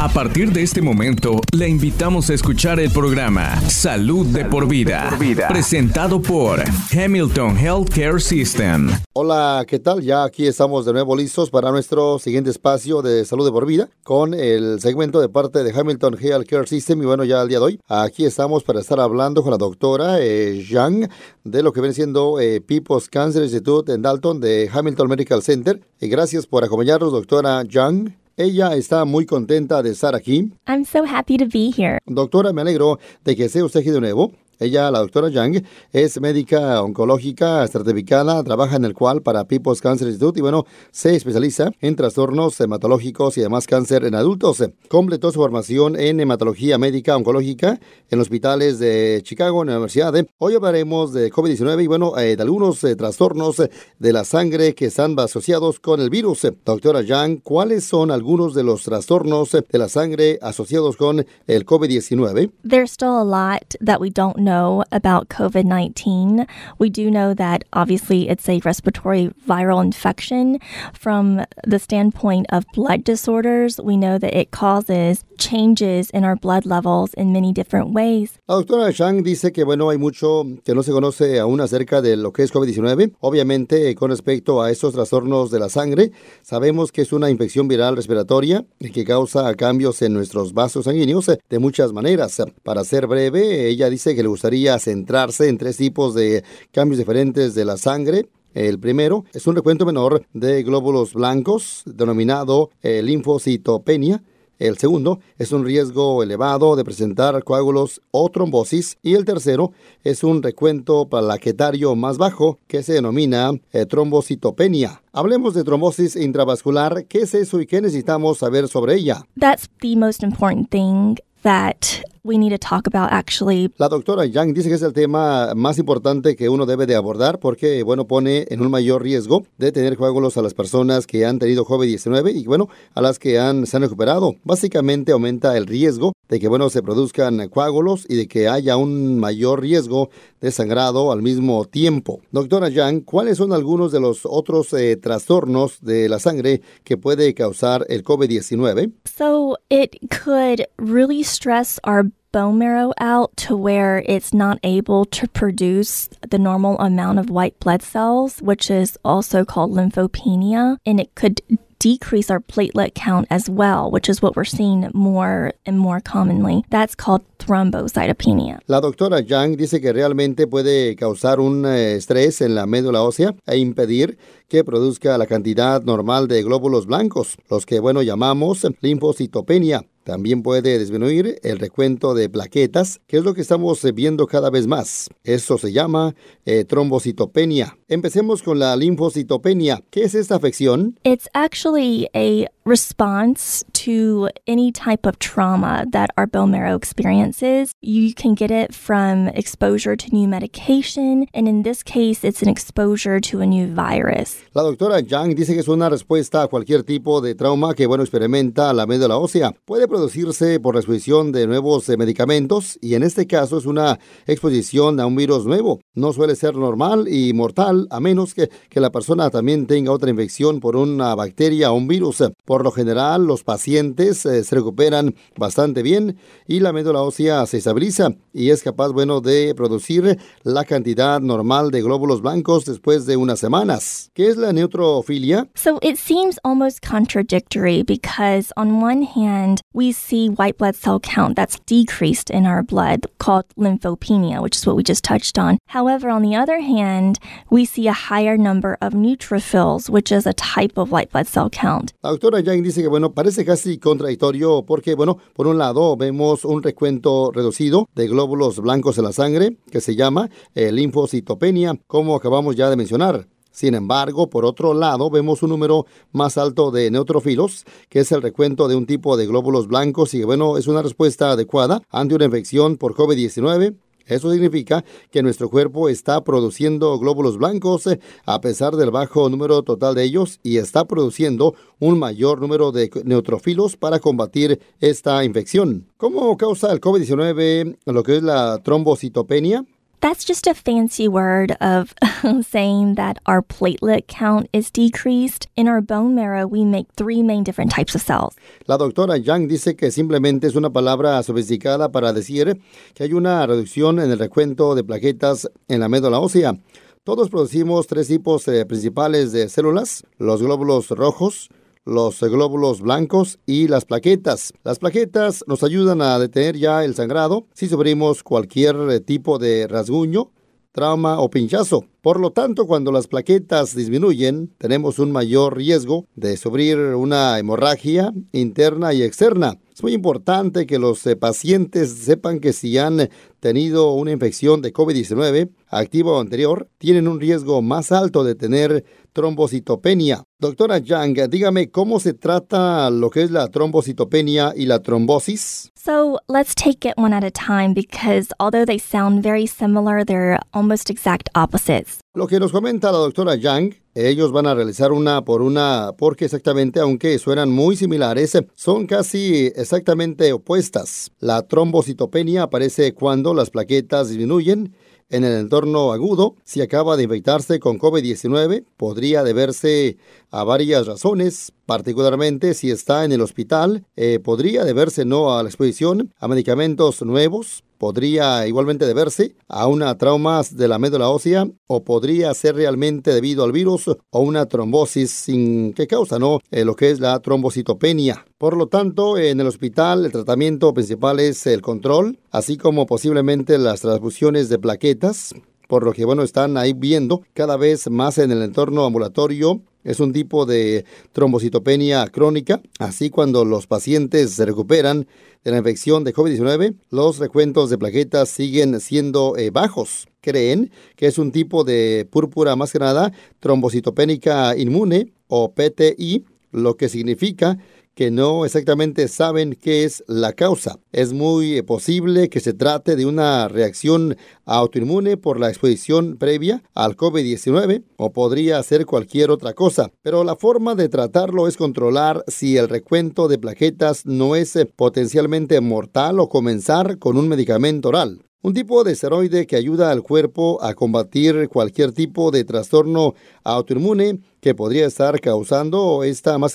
A partir de este momento, le invitamos a escuchar el programa Salud de por vida, presentado por Hamilton Healthcare System. Hola, ¿qué tal? Ya aquí estamos de nuevo listos para nuestro siguiente espacio de Salud de por vida con el segmento de parte de Hamilton Healthcare System. Y bueno, ya al día de hoy, aquí estamos para estar hablando con la doctora eh, Yang de lo que viene siendo eh, People's Cancer Institute en Dalton de Hamilton Medical Center. Y gracias por acompañarnos, doctora Yang. Ella está muy contenta de estar aquí. I'm so happy to be here. Doctora, me alegro de que esté usted aquí de nuevo. Ella, la doctora Yang, es médica oncológica certificada, trabaja en el cual para People's Cancer Institute y bueno, se especializa en trastornos hematológicos y además cáncer en adultos. Completó su formación en hematología médica oncológica en hospitales de Chicago, en la Universidad. Hoy hablaremos de COVID-19 y bueno, eh, de algunos eh, trastornos de la sangre que están asociados con el virus. Doctora Yang, ¿cuáles son algunos de los trastornos de la sangre asociados con el COVID-19? There's still a lot that we don't know about COVID 19. We do know that obviously it's a respiratory viral infection. From the standpoint of blood disorders, we know that it causes changes in our blood levels in many different ways. La doctora Shang dice que, bueno, hay mucho que no se conoce aún acerca de lo que es COVID-19. Obviamente, con respecto a estos trastornos de la sangre, sabemos que es una infección viral respiratoria que causa cambios en nuestros vasos sanguíneos de muchas maneras. Para ser breve, ella dice que le gustaría centrarse en tres tipos de cambios diferentes de la sangre. El primero es un recuento menor de glóbulos blancos, denominado eh, linfocitopenia. El segundo es un riesgo elevado de presentar coágulos o trombosis. Y el tercero es un recuento plaquetario más bajo que se denomina eh, trombocitopenia. Hablemos de trombosis intravascular. ¿Qué es eso y qué necesitamos saber sobre ella? That's the most important thing that we need to talk about actually. La doctora Yang dice que es el tema más importante que uno debe de abordar porque, bueno, pone en un mayor riesgo de tener coágulos a las personas que han tenido COVID-19 y, bueno, a las que han, se han recuperado. Básicamente aumenta el riesgo de que, bueno, se produzcan coágulos y de que haya un mayor riesgo de sangrado al mismo tiempo. Doctora Yang, ¿cuáles son algunos de los otros eh, trastornos de la sangre que puede causar el COVID-19? So it could really stress our bone marrow out to where it's not able to produce the normal amount of white blood cells, which is also called lymphopenia, and it could decrease our platelet count as well, which is what we're seeing more and more commonly. That's called thrombocytopenia. La doctora Yang dice que realmente puede causar un eh, estrés en la médula ósea e impedir que produzca la cantidad normal de glóbulos blancos, los que, bueno, llamamos linfocitopenia. También puede disminuir el recuento de plaquetas, que es lo que estamos viendo cada vez más. Eso se llama eh, trombocitopenia. Empecemos con la linfocitopenia. ¿Qué es esta afección? It's actually a response to any type of trauma that our bone marrow experiences. You can get it from exposure to new medication, and in this case, it's an exposure to a new virus. La doctora Yang dice que es una respuesta a cualquier tipo de trauma que, bueno, experimenta la médula ósea. Puede producirse por la exposición de nuevos eh, medicamentos y en este caso es una exposición a un virus nuevo. No suele ser normal y mortal a menos que, que la persona también tenga otra infección por una bacteria o un virus. Por lo general, los pacientes eh, se recuperan bastante bien y la médula ósea se estabiliza y es capaz, bueno, de producir la cantidad normal de glóbulos blancos después de unas semanas. ¿Qué es la neutrofilia? So it seems almost contradictory because on one hand, we see white blood cell count that's decreased in our blood called lymphopenia, which is what we just touched on. However, on the other hand, we see a higher number of neutrophils, which is a type of white blood cell count. La doctora Yang dice que, bueno, parece casi contradictorio porque, bueno, por un lado vemos un recuento reducido de glóbulos blancos en la sangre que se llama eh, linfocitopenia, como acabamos ya de mencionar. Sin embargo, por otro lado, vemos un número más alto de neutrófilos, que es el recuento de un tipo de glóbulos blancos y, bueno, es una respuesta adecuada ante una infección por COVID-19 eso significa que nuestro cuerpo está produciendo glóbulos blancos eh, a pesar del bajo número total de ellos y está produciendo un mayor número de neutrófilos para combatir esta infección. ¿Cómo causa el COVID-19 lo que es la trombocitopenia? That's just a fancy word of saying that our platelet count is decreased. In our bone marrow, we make three main different types of cells. La doctora Yang dice que simplemente es una palabra sofisticada para decir que hay una reducción en el recuento de plaquetas en la médula ósea. Todos producimos tres tipos eh, principales de células, los glóbulos rojos, los glóbulos blancos y las plaquetas. Las plaquetas nos ayudan a detener ya el sangrado si sufrimos cualquier eh, tipo de rasguño, trauma o pinchazo. Por lo tanto, cuando las plaquetas disminuyen, tenemos un mayor riesgo de sufrir una hemorragia interna y externa. Es muy importante que los eh, pacientes sepan que si han tenido una infección de COVID-19 activa o anterior, tienen un riesgo más alto de tener trombocitopenia. Doctora Yang, dígame cómo se trata lo que es la trombocitopenia y la trombosis. So let's take it one at a time because although they sound very similar, they're almost exact opposites. Lo que nos comenta la doctora Yang, ellos van a realizar una por una porque exactamente, aunque suenan muy similares, son casi exactamente opuestas. La trombocitopenia aparece cuando las plaquetas disminuyen en el entorno agudo, si acaba de infectarse con COVID-19, podría deberse a varias razones, particularmente si está en el hospital, eh, podría deberse no a la exposición a medicamentos nuevos, podría igualmente deberse a una trauma de la médula ósea o podría ser realmente debido al virus o una trombosis sin que causa no eh, lo que es la trombocitopenia. Por lo tanto, en el hospital el tratamiento principal es el control, así como posiblemente las transfusiones de plaquetas, por lo que bueno están ahí viendo cada vez más en el entorno ambulatorio es un tipo de trombocitopenia crónica. Así, cuando los pacientes se recuperan de la infección de COVID-19, los recuentos de plaquetas siguen siendo eh, bajos. Creen que es un tipo de púrpura más que nada trombocitopénica inmune o PTI, lo que significa que no exactamente saben qué es la causa. Es muy posible que se trate de una reacción autoinmune por la exposición previa al COVID-19 o podría ser cualquier otra cosa, pero la forma de tratarlo es controlar si el recuento de plaquetas no es potencialmente mortal o comenzar con un medicamento oral. Un tipo de esteroide que ayuda al cuerpo a combatir cualquier tipo de trastorno autoinmune que podría estar causando esta más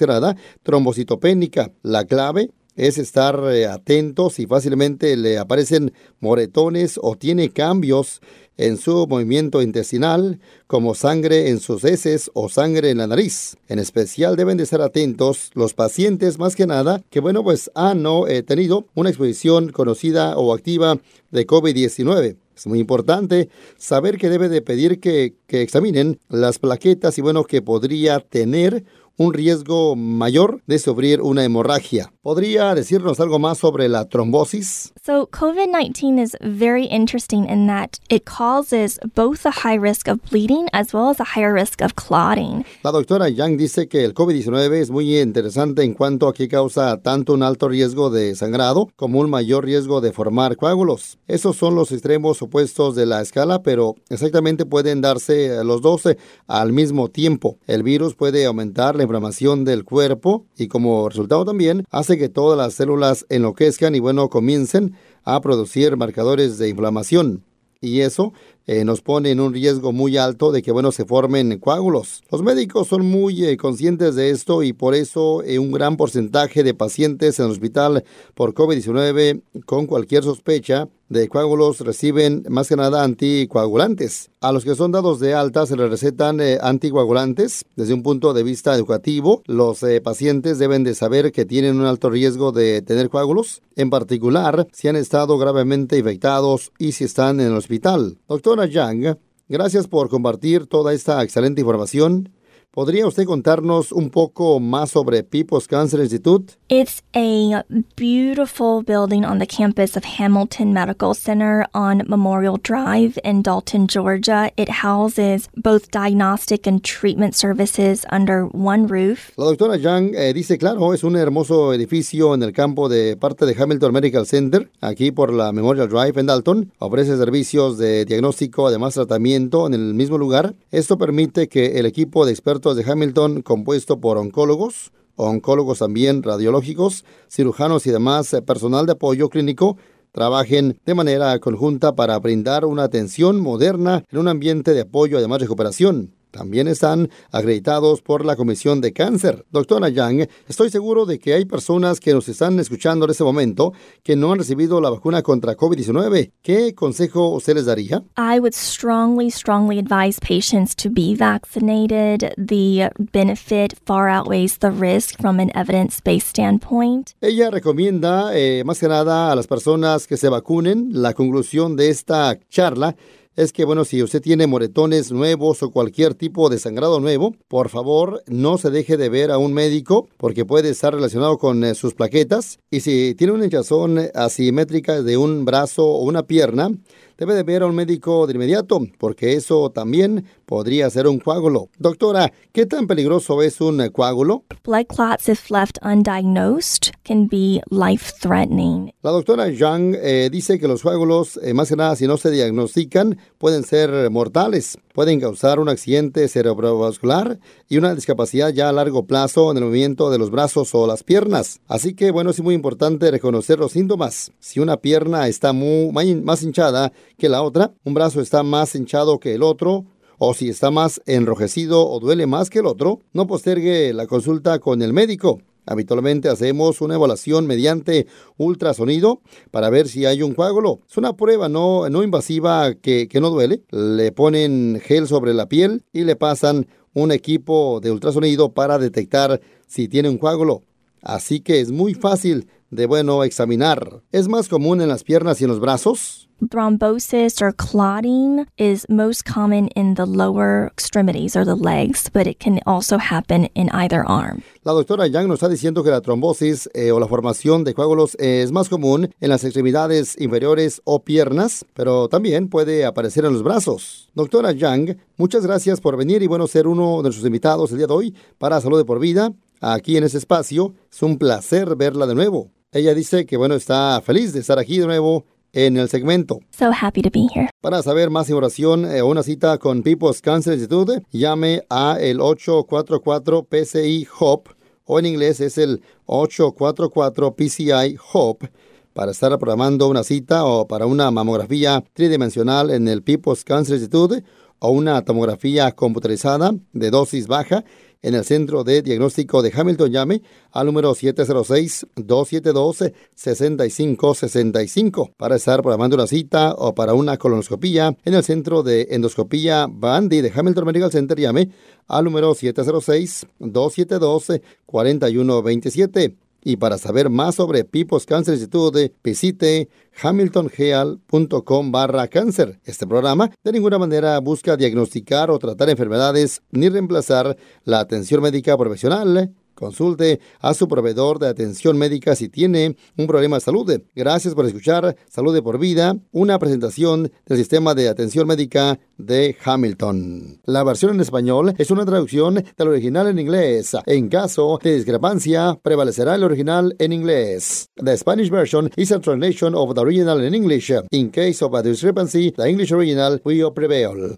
trombocitopénica. La clave es estar eh, atentos si fácilmente le aparecen moretones o tiene cambios en su movimiento intestinal, como sangre en sus heces o sangre en la nariz. En especial deben de estar atentos los pacientes más que nada que, bueno, pues han no, eh, tenido una exposición conocida o activa de COVID-19. Es muy importante saber que debe de pedir que, que examinen las plaquetas y bueno, que podría tener un riesgo mayor de sufrir una hemorragia. ¿Podría decirnos algo más sobre la trombosis? So, COVID 19 is very interesting in that it causes both a high risk of bleeding as well as a higher risk of clotting. La doctora Yang dice que el COVID-19 es muy interesante en cuanto a que causa tanto un alto riesgo de sangrado como un mayor riesgo de formar coágulos. Esos son los extremos opuestos de la escala, pero exactamente pueden darse los dos al mismo tiempo. El virus puede aumentar la inflamación del cuerpo y como resultado también hace que todas las células enloquezcan y bueno comiencen a producir marcadores de inflamación y eso eh, nos pone en un riesgo muy alto de que bueno se formen coágulos. Los médicos son muy eh, conscientes de esto y por eso eh, un gran porcentaje de pacientes en el hospital por COVID-19 con cualquier sospecha de coágulos reciben más que nada anticoagulantes. A los que son dados de alta se les recetan anticoagulantes. Desde un punto de vista educativo, los pacientes deben de saber que tienen un alto riesgo de tener coágulos, en particular si han estado gravemente infectados y si están en el hospital. Doctor Doctora Yang, gracias por compartir toda esta excelente información. ¿Podría usted contarnos un poco más sobre People's Cancer Institute? It's a beautiful building on the campus of Hamilton Medical Center on Memorial Drive in Dalton, Georgia. It houses both diagnostic and treatment services under one roof. La doctora Yang eh, dice, claro, es un hermoso edificio en el campo de parte de Hamilton Medical Center, aquí por la Memorial Drive en Dalton. Ofrece servicios de diagnóstico, además tratamiento en el mismo lugar. Esto permite que el equipo de expertos de Hamilton compuesto por oncólogos, oncólogos también radiológicos, cirujanos y demás eh, personal de apoyo clínico trabajen de manera conjunta para brindar una atención moderna en un ambiente de apoyo además de recuperación. También están acreditados por la Comisión de Cáncer. Doctora Yang, estoy seguro de que hay personas que nos están escuchando en este momento que no han recibido la vacuna contra COVID-19. ¿Qué consejo usted les daría? I would strongly, strongly advise patients to be vaccinated. The benefit far outweighs the risk from an evidence-based standpoint. Ella recomienda eh, más que nada a las personas que se vacunen. La conclusión de esta charla es que, bueno, si usted tiene moretones nuevos o cualquier tipo de sangrado nuevo, por favor no se deje de ver a un médico porque puede estar relacionado con eh, sus plaquetas. Y si tiene una hinchazón asimétrica de un brazo o una pierna, debe de ver a un médico de inmediato, porque eso también podría ser un coágulo. Doctora, ¿qué tan peligroso es un coágulo? Blood clots, if left undiagnosed, can be life-threatening. La doctora Zhang eh, dice que los coágulos, eh, más que nada si no se diagnostican, pueden ser mortales. Pueden causar un accidente cerebrovascular y una discapacidad ya a largo plazo en el movimiento de los brazos o las piernas. Así que, bueno, es muy importante reconocer los síntomas. Si una pierna está muy, más hinchada que la otra, un brazo está más hinchado que el otro, o si está más enrojecido o duele más que el otro, no postergue la consulta con el médico. Habitualmente hacemos una evaluación mediante ultrasonido para ver si hay un coágulo. Es una prueba no, no invasiva que, que no duele. Le ponen gel sobre la piel y le pasan un equipo de ultrasonido para detectar si tiene un coágulo. Así que es muy fácil de bueno examinar. Es más común en las piernas y en los brazos. Thrombosis or clotting is most common in the lower extremities or the legs, but it can also happen in either arm. La doctora Yang nos está diciendo que la trombosis eh, o la formación de coágulos es más común en las extremidades inferiores o piernas, pero también puede aparecer en los brazos. Doctora Yang, muchas gracias por venir y bueno ser uno de nuestros invitados el día de hoy para Salud de por Vida aquí en ese espacio. Es un placer verla de nuevo. Ella dice que bueno, está feliz de estar aquí de nuevo en el segmento. So happy to be here. Para saber más información o una cita con People's Cancer Institute, llame a el 844 PCI HOP o en inglés es el 844 PCI HOP para estar programando una cita o para una mamografía tridimensional en el People's Cancer Institute o una tomografía computarizada de dosis baja en el Centro de Diagnóstico de Hamilton. Llame al número 706-272-6565 para estar programando una cita o para una colonoscopía en el Centro de Endoscopía Bandy de Hamilton Medical Center. Llame al número 706-272-4127. Y para saber más sobre People's Cancer Institute, visite hamiltongeal.com barra cáncer. Este programa de ninguna manera busca diagnosticar o tratar enfermedades ni reemplazar la atención médica profesional Consulte a su proveedor de atención médica si tiene un problema de salud. Gracias por escuchar Salud de por Vida, una presentación del sistema de atención médica de Hamilton. La versión en español es una traducción del original en inglés. En caso de discrepancia, prevalecerá el original en inglés. The Spanish version is a translation of the original in English. In case of a discrepancy, the English original will prevail.